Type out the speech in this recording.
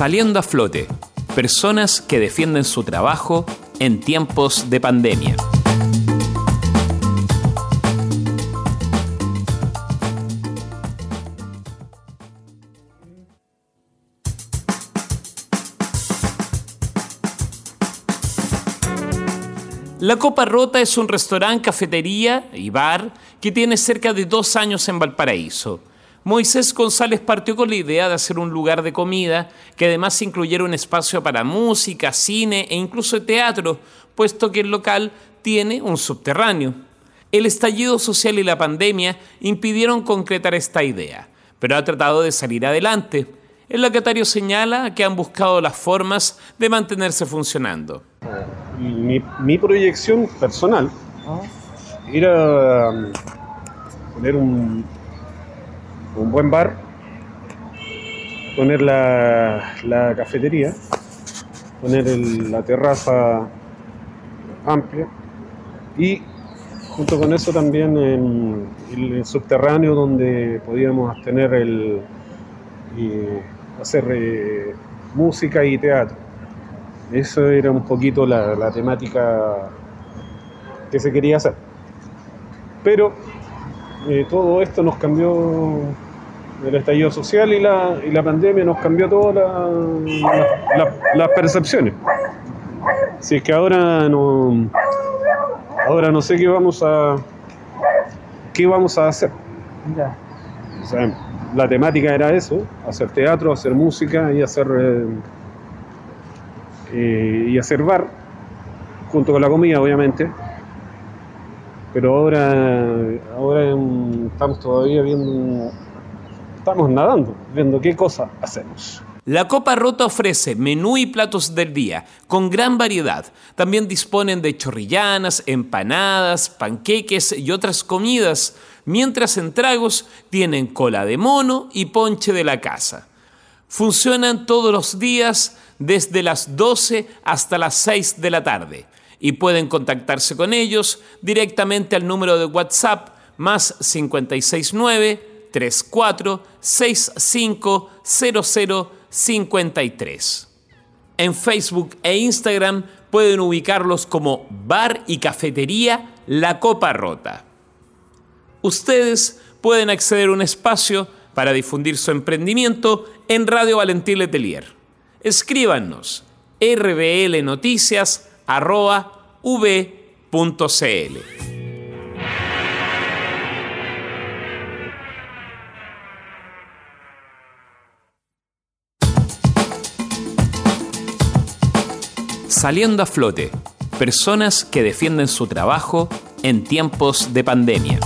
Saliendo a flote, personas que defienden su trabajo en tiempos de pandemia. La Copa Rota es un restaurante, cafetería y bar que tiene cerca de dos años en Valparaíso. Moisés González partió con la idea de hacer un lugar de comida que además incluyera un espacio para música, cine e incluso teatro, puesto que el local tiene un subterráneo. El estallido social y la pandemia impidieron concretar esta idea, pero ha tratado de salir adelante. El locatario señala que han buscado las formas de mantenerse funcionando mi, proyección personal era um, poner un, un buen bar, poner la, cafetería, poner la terraza amplia y junto con eso también el subterráneo donde podíamos tener el hacer eh, música y teatro. Eso era un poquito la, temática que se quería hacer. Pero eh, todo esto nos cambió el estallido social y la, y la pandemia nos cambió todas las percepciones. Si es que ahora no ahora no sé qué vamos a qué vamos a hacer. la temática era eso, hacer teatro, hacer música y hacer eh, eh, y hacer bar, junto con la comida, obviamente. Pero ahora, ahora estamos todavía viendo, estamos nadando, viendo qué cosa hacemos. La Copa Rota ofrece menú y platos del día, con gran variedad. También disponen de chorrillanas, empanadas, panqueques y otras comidas, mientras en tragos tienen cola de mono y ponche de la casa. Funcionan todos los días desde las 12 hasta las 6 de la tarde y pueden contactarse con ellos directamente al número de WhatsApp más 569 34 65 53. En Facebook e Instagram pueden ubicarlos como Bar y Cafetería La Copa Rota. Ustedes pueden acceder a un espacio para difundir su emprendimiento en Radio Valentín Letelier. Escríbanos rblnoticias.v.cl. Saliendo a flote, personas que defienden su trabajo en tiempos de pandemia.